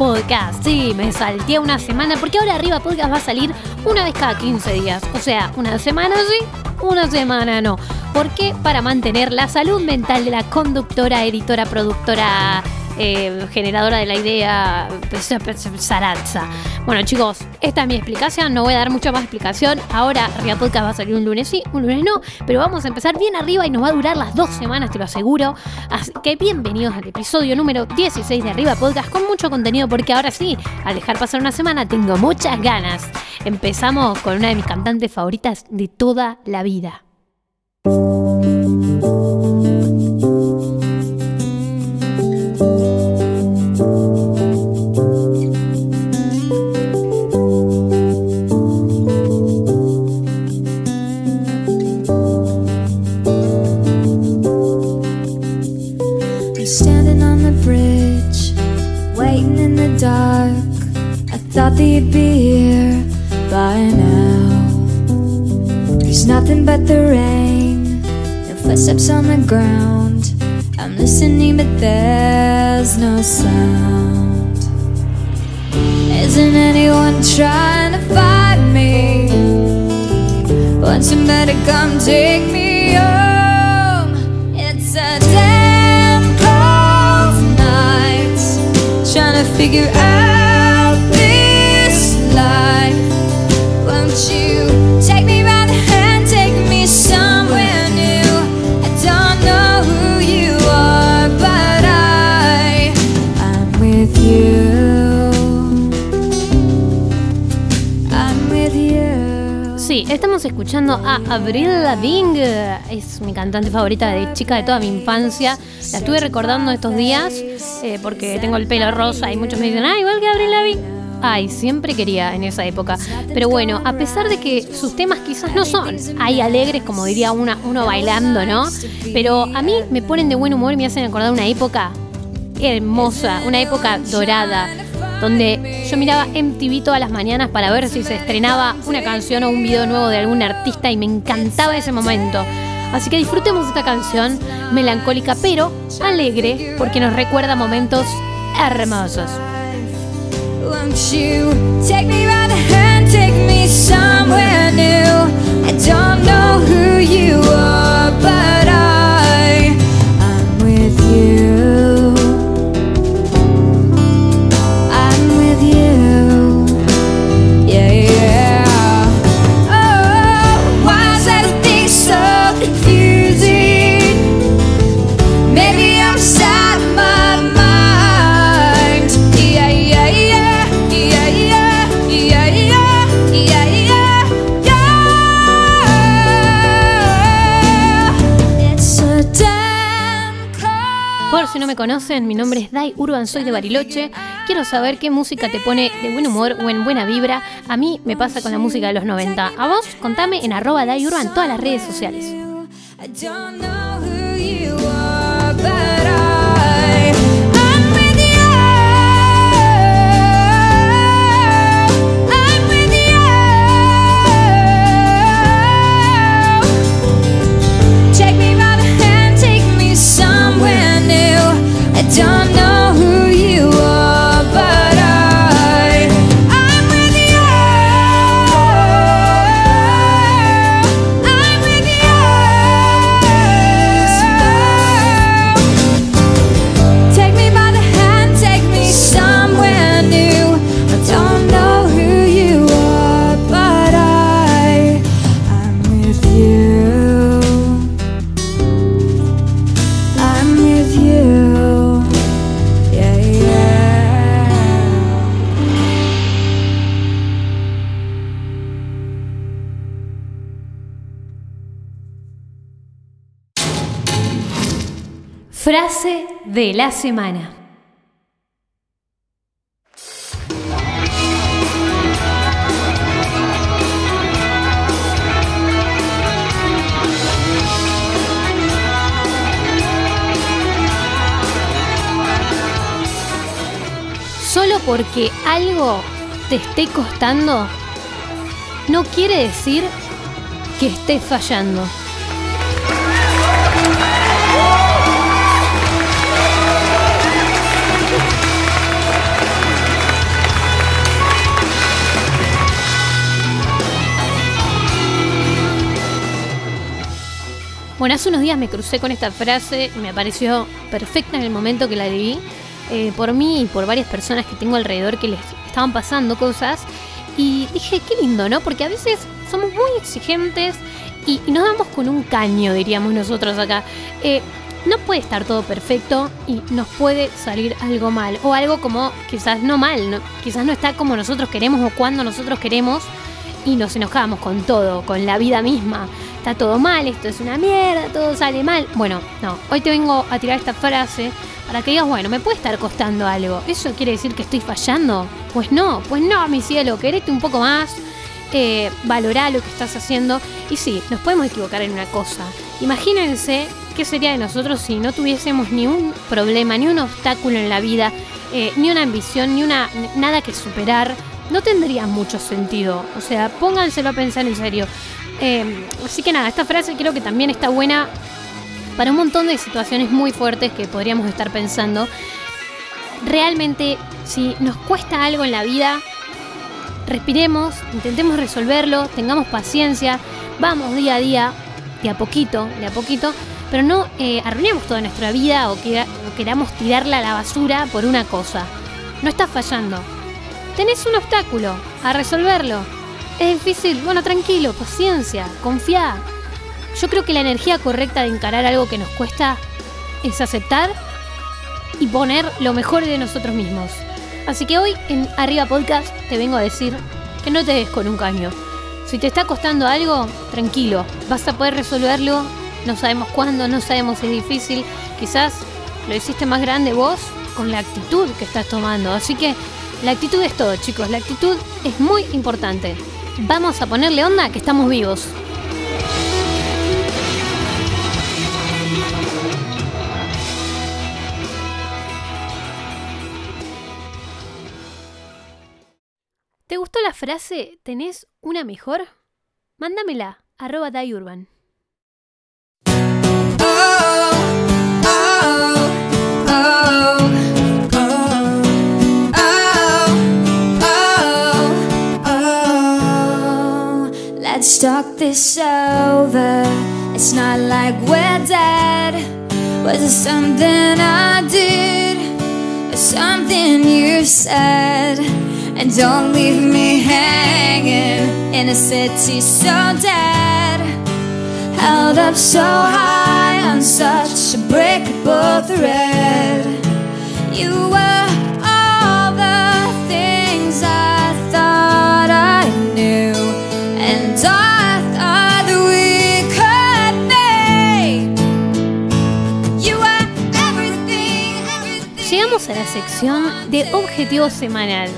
podcast. Sí, me salté una semana porque ahora arriba podcast va a salir una vez cada 15 días. O sea, una semana sí, una semana no. ¿Por qué? Para mantener la salud mental de la conductora, editora, productora eh, generadora de la idea Saranza. Bueno chicos, esta es mi explicación, no voy a dar mucha más explicación. Ahora Ria Podcast va a salir un lunes sí, un lunes no, pero vamos a empezar bien arriba y nos va a durar las dos semanas, te lo aseguro. Así que bienvenidos al episodio número 16 de Arriba Podcast con mucho contenido porque ahora sí, al dejar pasar una semana tengo muchas ganas. Empezamos con una de mis cantantes favoritas de toda la vida. Somebody come take me home? It's a damn cold night, trying to figure out. Estamos escuchando a Avril Lavigne, es mi cantante favorita de chica de toda mi infancia. La estuve recordando estos días eh, porque tengo el pelo rosa y muchos me dicen, ah, igual que Avril Lavigne. Ay, siempre quería en esa época. Pero bueno, a pesar de que sus temas quizás no son hay alegres, como diría una, uno bailando, ¿no? Pero a mí me ponen de buen humor y me hacen acordar una época hermosa, una época dorada donde yo miraba MTV todas las mañanas para ver si se estrenaba una canción o un video nuevo de algún artista y me encantaba ese momento. Así que disfrutemos esta canción melancólica pero alegre porque nos recuerda momentos hermosos. Conocen, mi nombre es Dai Urban, soy de Bariloche. Quiero saber qué música te pone de buen humor o en buena vibra. A mí me pasa con la música de los 90. A vos, contame en arroba Dai Urban todas las redes sociales. Frase de la semana. Solo porque algo te esté costando, no quiere decir que estés fallando. Bueno, hace unos días me crucé con esta frase me pareció perfecta en el momento que la leí. Eh, por mí y por varias personas que tengo alrededor que les estaban pasando cosas. Y dije, qué lindo, ¿no? Porque a veces somos muy exigentes y, nos damos con un caño, diríamos nosotros acá. Eh, no puede estar todo perfecto y nos puede salir algo mal. O algo como quizás no mal, quizás no está como nosotros queremos o cuando nosotros queremos y nos enojamos con todo, con la vida misma está todo mal, esto es una mierda, todo sale mal. Bueno, no, hoy te vengo a tirar esta frase para que digas, bueno, me puede estar costando algo. ¿Eso quiere decir que estoy fallando? Pues no, pues no, mi cielo, querete un poco más, eh, valorá lo que estás haciendo. Y sí, nos podemos equivocar en una cosa. Imagínense qué sería de nosotros si no tuviésemos ni un problema, ni un obstáculo en la vida, eh, ni una ambición, ni una nada que superar. No tendría mucho sentido. O sea, pónganselo a pensar en serio. Em, así que nada, esta frase creo que también está buena para un montón de situaciones muy fuertes que podríamos estar pensando. Realmente, si nos cuesta algo en la vida, respiremos, intentemos resolverlo, tengamos paciencia, vamos día a día, de a poquito, de a poquito, pero no eh, arruinemos toda nuestra vida o, o queramos tirarla a la basura por una cosa. No estás fallando. Tenés un obstáculo, a resolverlo es difícil, bueno, tranquilo, paciencia, confía. Yo creo que la energía correcta de encarar algo que nos cuesta es aceptar y poner lo mejor de nosotros mismos. Así que hoy en Arriba Podcast te vengo a decir que no te des con un caño. Si te está costando algo, tranquilo, vas a poder resolverlo. No sabemos cuándo, no sabemos si es difícil. Quizás lo hiciste más grande vos con la actitud que estás tomando. Así que la actitud es todo, chicos. La actitud es muy importante. Vamos a ponerle onda que estamos vivos. ¿Te gustó la frase ¿tenés una mejor? Mándamela, arroba dayurban. Let's talk this over. It's not like we're dead. Was it something I did? Or something you said? And don't leave me hanging in a city so dead. Held up so high on such a breakable thread. You were sección de objetivo semanal.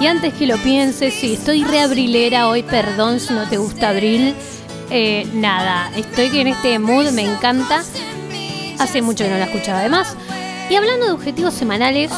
Y antes que lo pienses, si estoy reabrilera hoy, perdón si no te gusta abril. Eh, nada, estoy en este mood me encanta. Hace mucho que no la escuchaba además. Y hablando de objetivos semanales,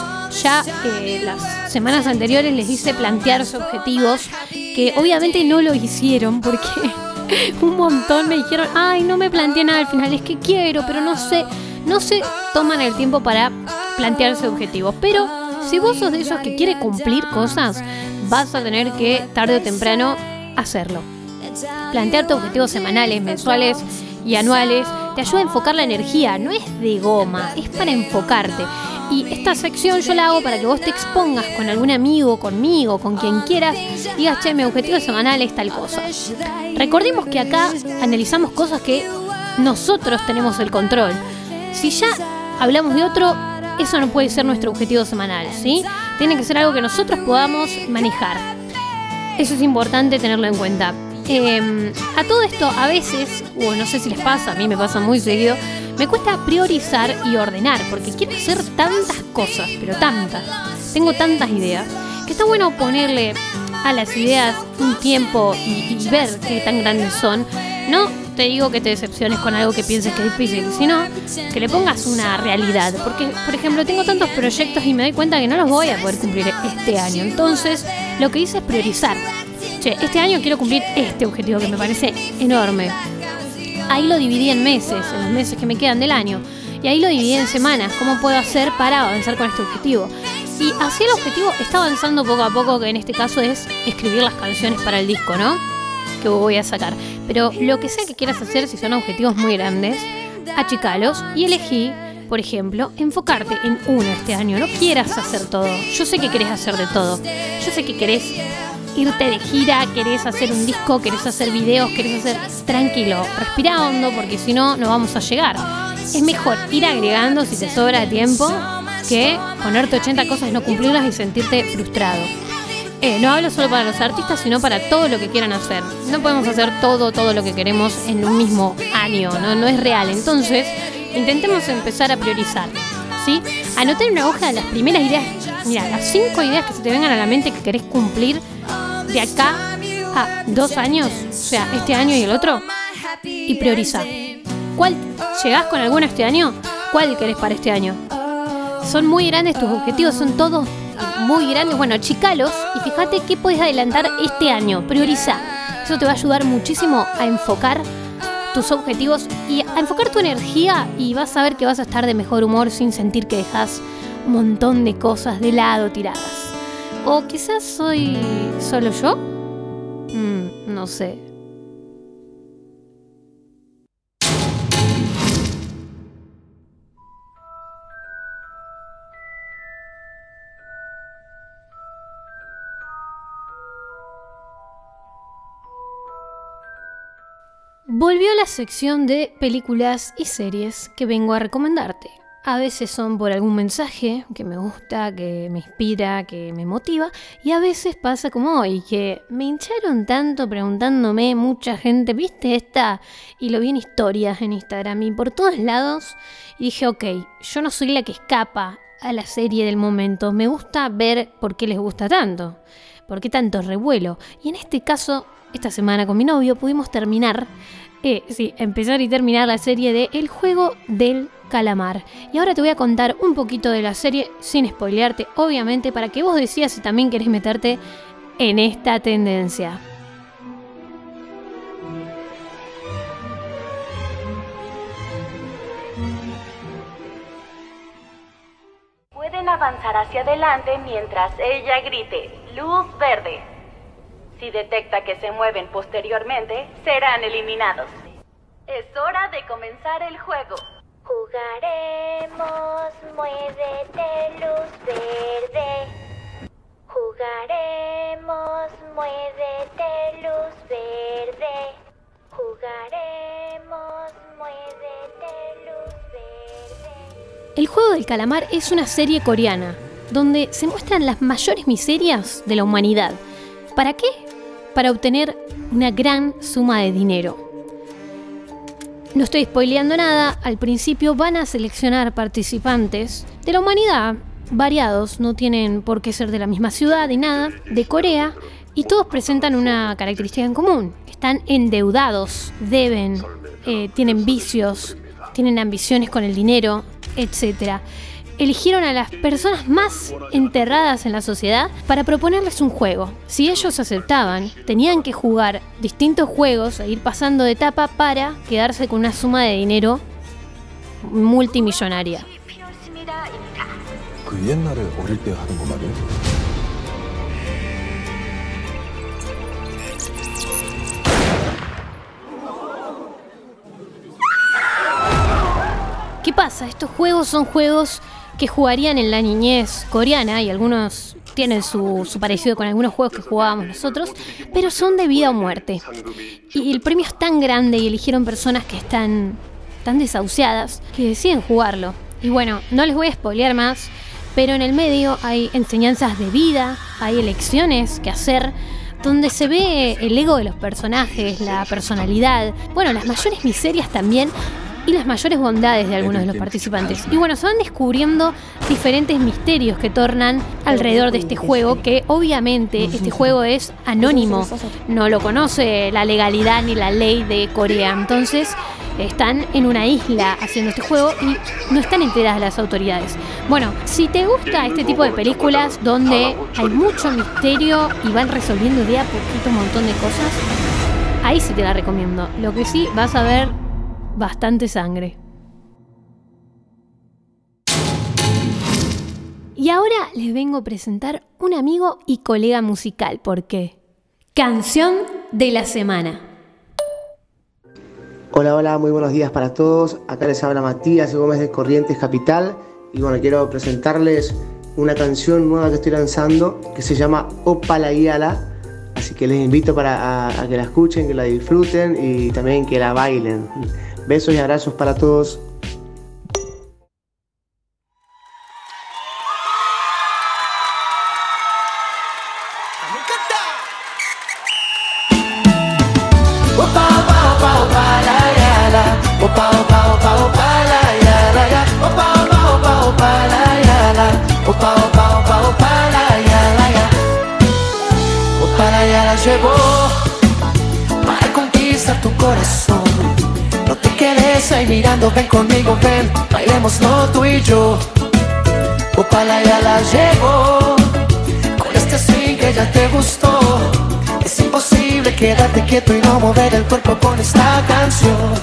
ya eh, las semanas anteriores les hice plantearse objetivos que obviamente no lo hicieron porque un montón me dijeron, ay, no me planteé nada al final, es que quiero, pero no sé, no se toman el tiempo para plantearse objetivos. Pero si vos sos de esos que quiere cumplir cosas, vas a tener que tarde o temprano hacerlo. Plantearte objetivos semanales, mensuales y anuales te ayuda a enfocar la energía, no es de goma, es para enfocarte. Y esta sección yo la hago para que vos te expongas con algún amigo, conmigo, con quien quieras, digas, che, mi objetivo semanal es tal cosa. Recordemos que acá analizamos cosas que nosotros tenemos el control. Si ya hablamos de otro, eso no puede ser nuestro objetivo semanal, ¿sí? Tiene que ser algo que nosotros podamos manejar. Eso es importante tenerlo en cuenta. Eh, a todo esto, a veces, o no sé si les pasa, a mí me pasa muy seguido, me cuesta priorizar y ordenar, porque quiero hacer tantas cosas, pero tantas. Tengo tantas ideas, que está bueno ponerle a las ideas un tiempo y, y ver qué tan grandes son. No te digo que te decepciones con algo que pienses que es difícil, sino que le pongas una realidad. Porque, por ejemplo, tengo tantos proyectos y me doy cuenta que no los voy a poder cumplir este año. Entonces, lo que hice es priorizar. Che, este año quiero cumplir este objetivo que me parece enorme. Ahí lo dividí en meses, en los meses que me quedan del año. Y ahí lo dividí en semanas. ¿Cómo puedo hacer para avanzar con este objetivo? Y hacia el objetivo está avanzando poco a poco, que en este caso es escribir las canciones para el disco, ¿no? Que voy a sacar. Pero lo que sea que quieras hacer, si son objetivos muy grandes, achicalos y elegí, por ejemplo, enfocarte en uno este año. No quieras hacer todo. Yo sé que querés hacer de todo. Yo sé que querés irte de gira, querés hacer un disco, querés hacer videos, querés hacer tranquilo, respira hondo porque si no, no vamos a llegar. Es mejor ir agregando si te sobra tiempo que ponerte 80 cosas y no cumplirlas y sentirte frustrado. Eh, no hablo solo para los artistas, sino para todo lo que quieran hacer. No podemos hacer todo, todo lo que queremos en un mismo año, no, no es real. Entonces, intentemos empezar a priorizar. ¿sí? Anotar en una hoja las primeras ideas, mira, las cinco ideas que se te vengan a la mente que querés cumplir de acá a dos años, o sea, este año y el otro, y prioriza. ¿Cuál llegás con alguna este año? ¿Cuál querés para este año? Son muy grandes tus objetivos, son todos muy grandes. Bueno, chicalos fíjate qué puedes adelantar este año. Prioriza. Eso te va a ayudar muchísimo a enfocar tus objetivos y a enfocar tu energía y vas a ver que vas a estar de mejor humor sin sentir que dejas un montón de cosas de lado tiradas. O quizás soy solo yo. Mm, no sé. Volvió la sección de películas y series que vengo a recomendarte. A veces son por algún mensaje que me gusta, que me inspira, que me motiva. Y a veces pasa como hoy, que me hincharon tanto preguntándome mucha gente, ¿viste esta? Y lo vi en historias en Instagram y por todos lados. Y dije, ok, yo no soy la que escapa a la serie del momento. Me gusta ver por qué les gusta tanto. ¿Por qué tanto revuelo? Y en este caso, esta semana con mi novio pudimos terminar, eh, sí, empezar y terminar la serie de El juego del Calamar. Y ahora te voy a contar un poquito de la serie, sin spoilearte, obviamente, para que vos decías si también querés meterte en esta tendencia. Pueden avanzar hacia adelante mientras ella grite, luz verde. Si detecta que se mueven posteriormente, serán eliminados. Es hora de comenzar el juego. Jugaremos, muévete luz verde. Jugaremos, muévete luz verde. Jugaremos, muévete luz verde. El juego del calamar es una serie coreana donde se muestran las mayores miserias de la humanidad. ¿Para qué? Para obtener una gran suma de dinero. No estoy spoileando nada, al principio van a seleccionar participantes de la humanidad, variados, no tienen por qué ser de la misma ciudad ni nada, de Corea, y todos presentan una característica en común, están endeudados, deben, eh, tienen vicios, tienen ambiciones con el dinero, etc eligieron a las personas más enterradas en la sociedad para proponerles un juego. Si ellos aceptaban, tenían que jugar distintos juegos e ir pasando de etapa para quedarse con una suma de dinero multimillonaria. ¿Qué pasa? Estos juegos son juegos que jugarían en la niñez coreana y algunos tienen su, parecido con algunos juegos que jugábamos nosotros, pero son de vida o muerte. Y el premio es tan grande y eligieron personas que están tan desahuciadas que deciden jugarlo. Y bueno, no les voy a spoilear más, pero en el medio hay enseñanzas de vida, hay elecciones que hacer, donde se ve el ego de los personajes, la personalidad, bueno, las mayores miserias también y las mayores bondades de algunos de los participantes. Y bueno, se van descubriendo diferentes misterios que tornan alrededor de este juego, que obviamente este juego es anónimo, no lo conoce la legalidad ni la ley de Corea. Entonces están en una isla haciendo este juego y no están enteradas las autoridades. Bueno, si te gusta este tipo de películas donde hay mucho misterio y van resolviendo de a poquito un montón de cosas, ahí sí te la recomiendo. Lo que sí vas a ver bastante sangre. Y ahora les vengo a presentar un amigo y colega musical, porque Canción de la semana. Hola, hola, muy buenos días para todos. Acá les habla Matías Gómez de Corrientes Capital y bueno, quiero presentarles una canción nueva que estoy lanzando que se llama Opala Yala. Así que les invito para a que la escuchen, que la disfruten y también que la bailen. Besos y abrazos para todos. Ahí mirando, ven conmigo, ven, bailemos tú y yo. Opala ya la llegó con este swing que ya te gustó. Es imposible quedarte quieto y no mover el cuerpo con esta canción.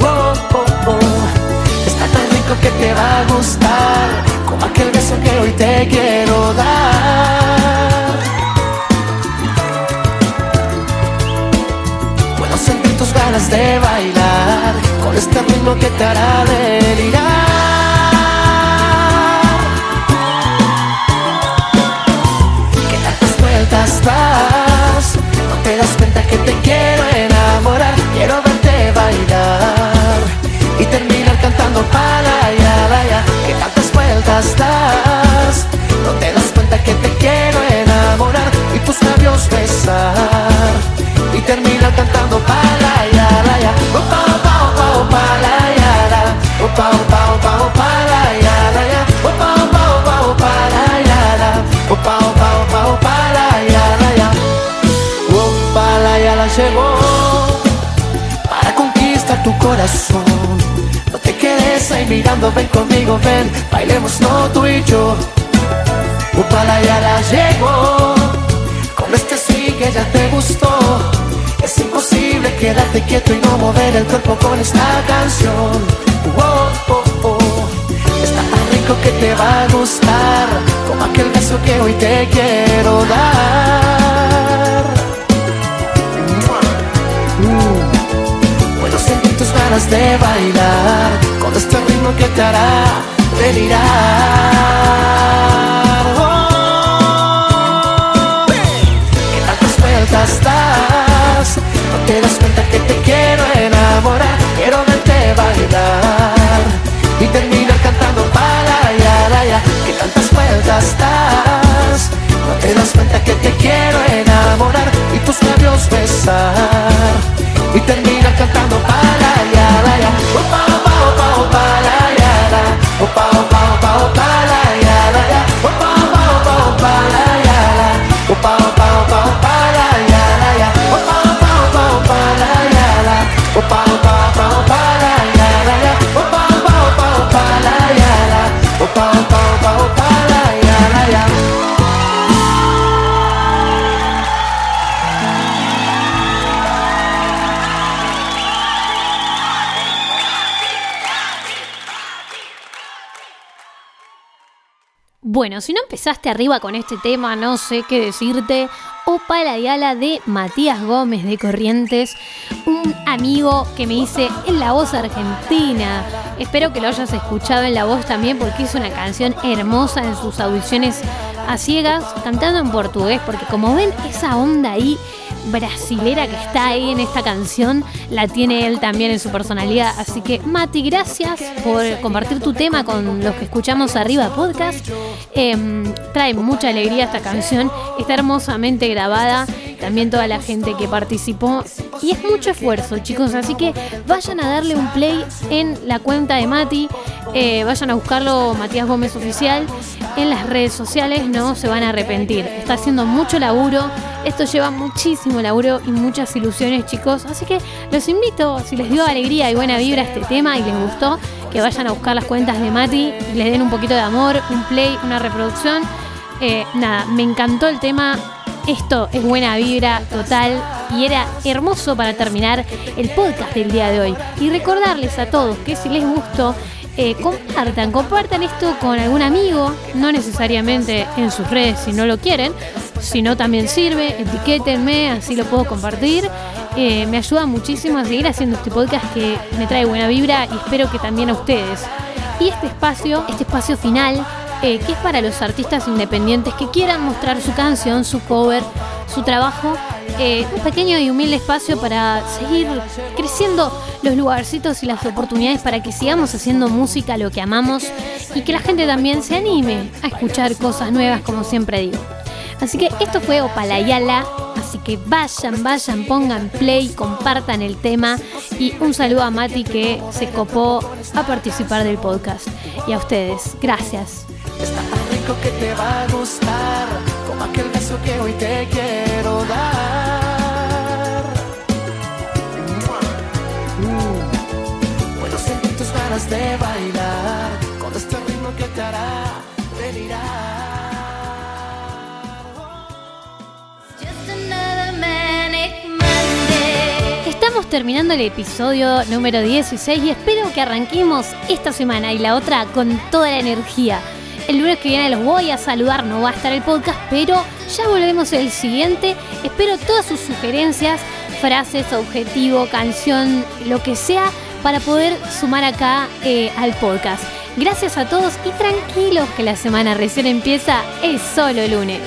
Oh, oh, oh. Está tan rico que te va a gustar, como aquel beso que hoy te quiero ritmo que te hará delirar. Que tantas vueltas das, no te das cuenta que te quiero enamorar, quiero verte bailar y terminar cantando para ya, ya. Que tantas vueltas das, no te das cuenta que te quiero enamorar y tus labios besar y terminar cantando No te quedes ahí mirando, ven conmigo, ven, bailemos no tú y yo. Upala ya la llegó con este sí que ya te gustó. Es imposible quedarte quieto y no mover el cuerpo con esta canción. Oh, oh, oh. Está tan rico que te va a gustar, como aquel beso que hoy te quiero dar. De bailar con este ritmo que te hará delirar. Oh. ¿Qué tantas vueltas das? No te das cuenta que te quiero enamorar, quiero verte bailar y terminar cantando para ya, ya. ¿Qué tantas vueltas das? No te das cuenta que te quiero enamorar y tus labios besar y terminar cantando ya. Empezaste arriba con este tema, no sé qué decirte. Opa la Diala de Matías Gómez de Corrientes, un amigo que me dice en la voz argentina. Espero que lo hayas escuchado en la voz también porque es una canción hermosa en sus audiciones a ciegas, cantando en portugués, porque como ven, esa onda ahí brasilera que está ahí en esta canción la tiene él también en su personalidad. Así que, Mati, gracias por compartir tu tema con los que escuchamos arriba podcast. Em, trae mucha alegría esta canción, está hermosamente grabada. También toda la gente que participó. Y es mucho esfuerzo, chicos. Así que vayan a darle un play en la cuenta de Mati. Eh, vayan a buscarlo, Matías Gómez Oficial, en las redes sociales. No se van a arrepentir. Está haciendo mucho laburo. Esto lleva muchísimo laburo y muchas ilusiones, chicos. Así que los invito, si les dio alegría y buena vibra este tema y les gustó, que vayan a buscar las cuentas de Mati y les den un poquito de amor, un play, una reproducción. Eh, nada, me encantó el tema. Esto es buena vibra total y era hermoso para terminar el podcast del día de hoy. Y recordarles a todos que si les gustó, eh, compartan, compartan esto con algún amigo, no necesariamente en sus redes si no lo quieren, Si no, también sirve. Etiquétenme, así lo puedo compartir. Eh, me ayuda muchísimo a seguir haciendo este podcast que me trae buena vibra y espero que también a ustedes. Y este espacio, este espacio final, que es para los artistas independientes que quieran mostrar su canción, su cover, su trabajo. eh, un pequeño y humilde espacio para seguir creciendo los lugarcitos y las oportunidades para que sigamos haciendo música, lo que amamos, y que la gente también se anime a escuchar cosas nuevas, como siempre digo. Así que esto fue Opalayala. Así que vayan, vayan, pongan play, compartan el tema. Y un saludo a Mati que se copó a participar del podcast. Y a ustedes, gracias. Rico que te va a gustar, como aquel beso que hoy te quiero dar. Mm. Puedo sentir tus ganas de bailar, con este ritmo que te hará delirar. Estamos terminando el episodio número 16 y espero que arranquemos esta semana y la otra con toda la energía. El lunes que viene los voy a saludar, no va a estar el podcast, pero ya volvemos el siguiente. Espero todas sus sugerencias, frases, objetivo, canción, lo que sea, para poder sumar acá eh, al podcast. Gracias a todos y tranquilos que la semana recién empieza, es solo lunes.